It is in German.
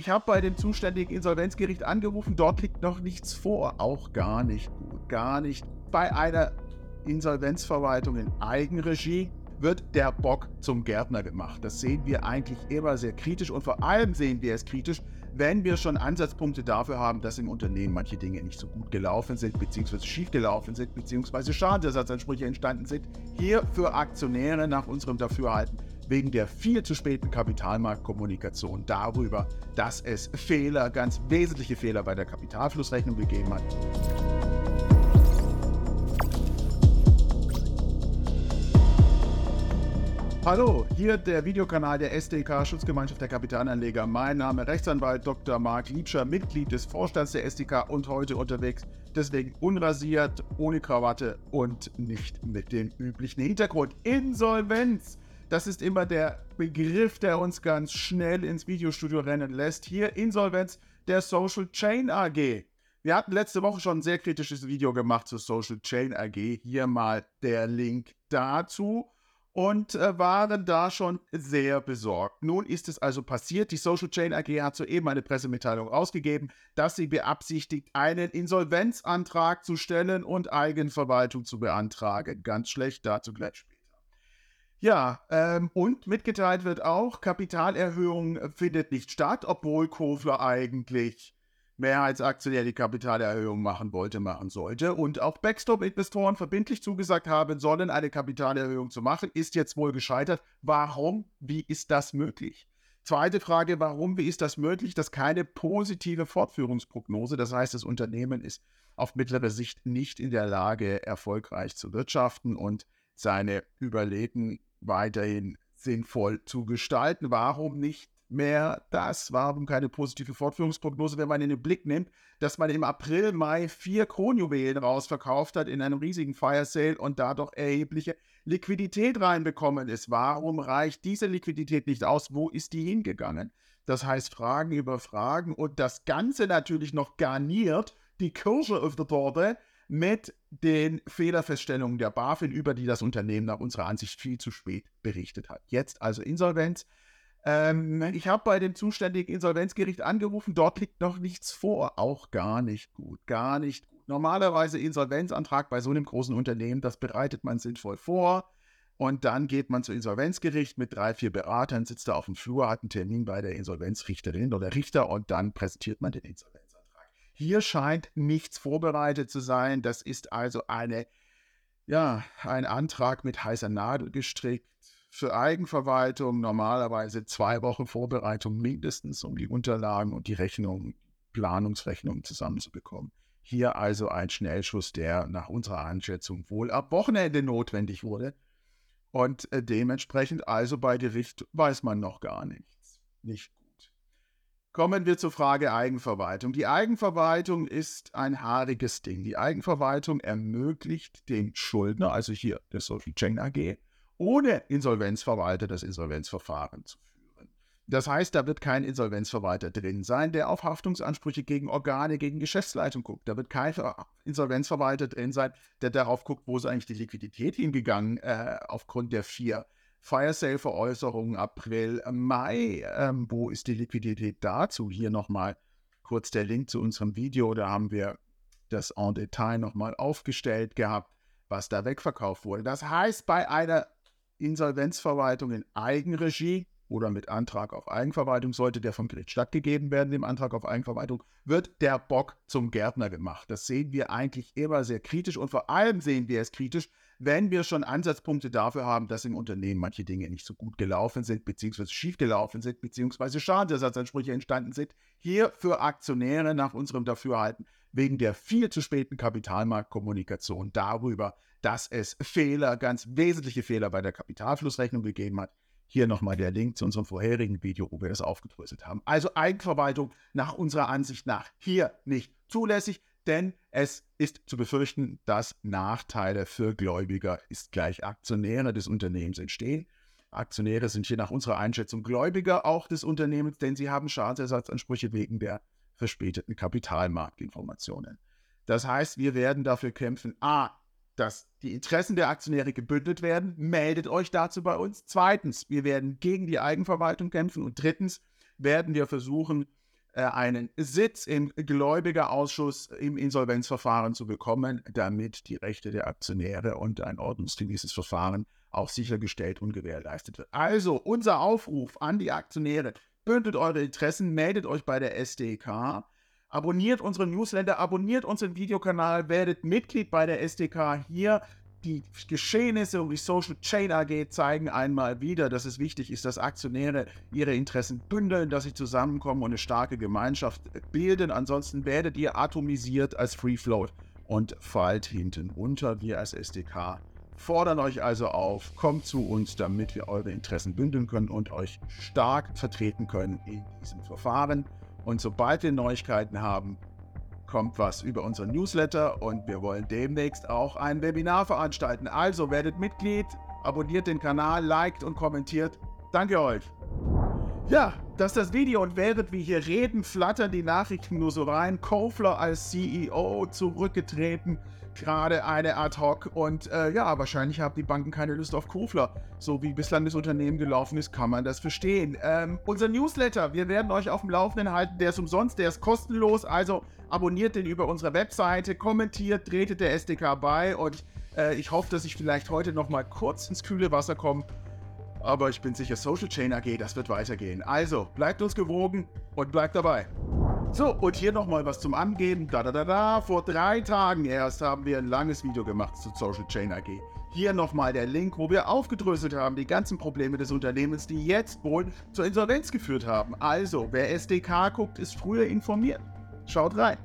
ich habe bei dem zuständigen Insolvenzgericht angerufen, dort liegt noch nichts vor. Auch gar nicht gut, gar nicht. Bei einer Insolvenzverwaltung in Eigenregie wird der Bock zum Gärtner gemacht. Das sehen wir eigentlich immer sehr kritisch und vor allem sehen wir es kritisch, wenn wir schon Ansatzpunkte dafür haben, dass im Unternehmen manche Dinge nicht so gut gelaufen sind, beziehungsweise schief gelaufen sind, beziehungsweise Schadensersatzansprüche entstanden sind. Hier für Aktionäre nach unserem Dafürhalten wegen der viel zu späten Kapitalmarktkommunikation darüber, dass es Fehler, ganz wesentliche Fehler bei der Kapitalflussrechnung gegeben hat. Hallo, hier der Videokanal der SDK Schutzgemeinschaft der Kapitalanleger. Mein Name Rechtsanwalt Dr. Marc Liebscher, Mitglied des Vorstands der SDK und heute unterwegs, deswegen unrasiert, ohne Krawatte und nicht mit dem üblichen Hintergrund. Insolvenz! Das ist immer der Begriff, der uns ganz schnell ins Videostudio rennen lässt. Hier Insolvenz der Social Chain AG. Wir hatten letzte Woche schon ein sehr kritisches Video gemacht zur Social Chain AG. Hier mal der Link dazu und äh, waren da schon sehr besorgt. Nun ist es also passiert. Die Social Chain AG hat soeben eine Pressemitteilung ausgegeben, dass sie beabsichtigt, einen Insolvenzantrag zu stellen und Eigenverwaltung zu beantragen. Ganz schlecht, dazu gleich. Ja, ähm, und mitgeteilt wird auch, Kapitalerhöhung findet nicht statt, obwohl Kofler eigentlich Mehrheitsaktionär die Kapitalerhöhung machen wollte, machen sollte. Und auch Backstop-Investoren verbindlich zugesagt haben sollen, eine Kapitalerhöhung zu machen, ist jetzt wohl gescheitert. Warum? Wie ist das möglich? Zweite Frage, warum, wie ist das möglich, dass keine positive Fortführungsprognose, das heißt, das Unternehmen ist auf mittlere Sicht nicht in der Lage, erfolgreich zu wirtschaften und seine Überleben weiterhin sinnvoll zu gestalten. Warum nicht mehr das. Warum keine positive Fortführungsprognose, wenn man in den Blick nimmt, dass man im April, Mai vier Kronjuwelen rausverkauft hat in einem riesigen Fire Sale und da doch erhebliche Liquidität reinbekommen ist. Warum reicht diese Liquidität nicht aus? Wo ist die hingegangen? Das heißt Fragen über Fragen und das Ganze natürlich noch garniert, die Kirsche auf der Torte, mit den Fehlerfeststellungen der BaFin, über die das Unternehmen nach unserer Ansicht viel zu spät berichtet hat. Jetzt also Insolvenz. Ähm, ich habe bei dem zuständigen Insolvenzgericht angerufen, dort liegt noch nichts vor. Auch gar nicht gut, gar nicht gut. Normalerweise Insolvenzantrag bei so einem großen Unternehmen, das bereitet man sinnvoll vor. Und dann geht man zu Insolvenzgericht mit drei, vier Beratern, sitzt da auf dem Flur, hat einen Termin bei der Insolvenzrichterin oder Richter und dann präsentiert man den Insolvenzantrag. Hier scheint nichts vorbereitet zu sein. Das ist also eine, ja, ein Antrag mit heißer Nadel gestrickt für Eigenverwaltung normalerweise zwei Wochen Vorbereitung mindestens, um die Unterlagen und die Rechnung, Planungsrechnung zusammenzubekommen. Hier also ein Schnellschuss, der nach unserer Einschätzung wohl ab Wochenende notwendig wurde. Und äh, dementsprechend also bei Gericht weiß man noch gar nichts. Nicht. Kommen wir zur Frage Eigenverwaltung. Die Eigenverwaltung ist ein haariges Ding. Die Eigenverwaltung ermöglicht dem Schuldner, also hier der Social Chain AG, ohne Insolvenzverwalter das Insolvenzverfahren zu führen. Das heißt, da wird kein Insolvenzverwalter drin sein, der auf Haftungsansprüche gegen Organe, gegen Geschäftsleitung guckt. Da wird kein Insolvenzverwalter drin sein, der darauf guckt, wo ist eigentlich die Liquidität hingegangen äh, aufgrund der vier Fire Sale Veräußerungen April, Mai. Ähm, wo ist die Liquidität dazu? Hier nochmal kurz der Link zu unserem Video. Da haben wir das en Detail nochmal aufgestellt gehabt, was da wegverkauft wurde. Das heißt, bei einer Insolvenzverwaltung in Eigenregie oder mit Antrag auf Eigenverwaltung sollte der vom Gericht stattgegeben werden, dem Antrag auf Eigenverwaltung, wird der Bock zum Gärtner gemacht. Das sehen wir eigentlich immer sehr kritisch und vor allem sehen wir es kritisch, wenn wir schon Ansatzpunkte dafür haben, dass im Unternehmen manche Dinge nicht so gut gelaufen sind, beziehungsweise schief gelaufen sind, beziehungsweise Schadensersatzansprüche entstanden sind. Hier für Aktionäre nach unserem Dafürhalten wegen der viel zu späten Kapitalmarktkommunikation darüber, dass es Fehler, ganz wesentliche Fehler bei der Kapitalflussrechnung gegeben hat. Hier nochmal der Link zu unserem vorherigen Video, wo wir das aufgedröselt haben. Also Eigenverwaltung nach unserer Ansicht nach hier nicht zulässig, denn es ist zu befürchten, dass Nachteile für Gläubiger ist gleich Aktionäre des Unternehmens entstehen. Aktionäre sind hier nach unserer Einschätzung Gläubiger auch des Unternehmens, denn sie haben Schadensersatzansprüche wegen der verspäteten Kapitalmarktinformationen. Das heißt, wir werden dafür kämpfen, a, dass die Interessen der Aktionäre gebündelt werden. Meldet euch dazu bei uns. Zweitens, wir werden gegen die Eigenverwaltung kämpfen. Und drittens werden wir versuchen, äh, einen Sitz im Gläubigerausschuss im Insolvenzverfahren zu bekommen, damit die Rechte der Aktionäre und ein ordnungsgemäßes Verfahren auch sichergestellt und gewährleistet wird. Also unser Aufruf an die Aktionäre, bündelt eure Interessen, meldet euch bei der SDK, abonniert unseren Newsletter, abonniert unseren Videokanal, werdet Mitglied bei der SDK hier die Geschehnisse um die Social Chain AG zeigen einmal wieder, dass es wichtig ist, dass Aktionäre ihre Interessen bündeln, dass sie zusammenkommen und eine starke Gemeinschaft bilden. Ansonsten werdet ihr atomisiert als Free Float und fallt hinten unter. Wir als SDK fordern euch also auf, kommt zu uns, damit wir eure Interessen bündeln können und euch stark vertreten können in diesem Verfahren. Und sobald wir Neuigkeiten haben, kommt was über unseren Newsletter und wir wollen demnächst auch ein Webinar veranstalten. Also werdet Mitglied, abonniert den Kanal, liked und kommentiert. Danke euch. Ja, das ist das Video und während wir hier reden, flattern die Nachrichten nur so rein. Kofler als CEO zurückgetreten, gerade eine Ad-Hoc und äh, ja, wahrscheinlich haben die Banken keine Lust auf Kofler. So wie bislang das Unternehmen gelaufen ist, kann man das verstehen. Ähm, unser Newsletter, wir werden euch auf dem Laufenden halten, der ist umsonst, der ist kostenlos, also abonniert den über unsere Webseite, kommentiert, tretet der SDK bei und äh, ich hoffe, dass ich vielleicht heute noch mal kurz ins kühle Wasser komme aber ich bin sicher, Social Chain AG, das wird weitergehen. Also, bleibt uns gewogen und bleibt dabei. So, und hier nochmal was zum Angeben. Da, da, da, da. Vor drei Tagen erst haben wir ein langes Video gemacht zu Social Chain AG. Hier nochmal der Link, wo wir aufgedröselt haben, die ganzen Probleme des Unternehmens, die jetzt wohl zur Insolvenz geführt haben. Also, wer SDK guckt, ist früher informiert. Schaut rein.